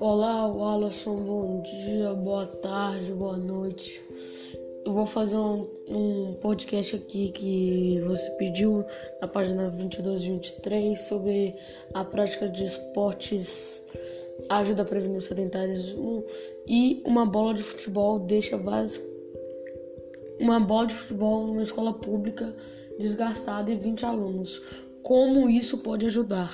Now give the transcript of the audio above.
Olá, Wallace, bom dia, boa tarde, boa noite. Eu vou fazer um, um podcast aqui que você pediu na página 22 e 23 sobre a prática de esportes ajuda a prevenir o sedentarismo e uma bola de futebol deixa várias uma bola de futebol numa escola pública desgastada e 20 alunos. Como isso pode ajudar?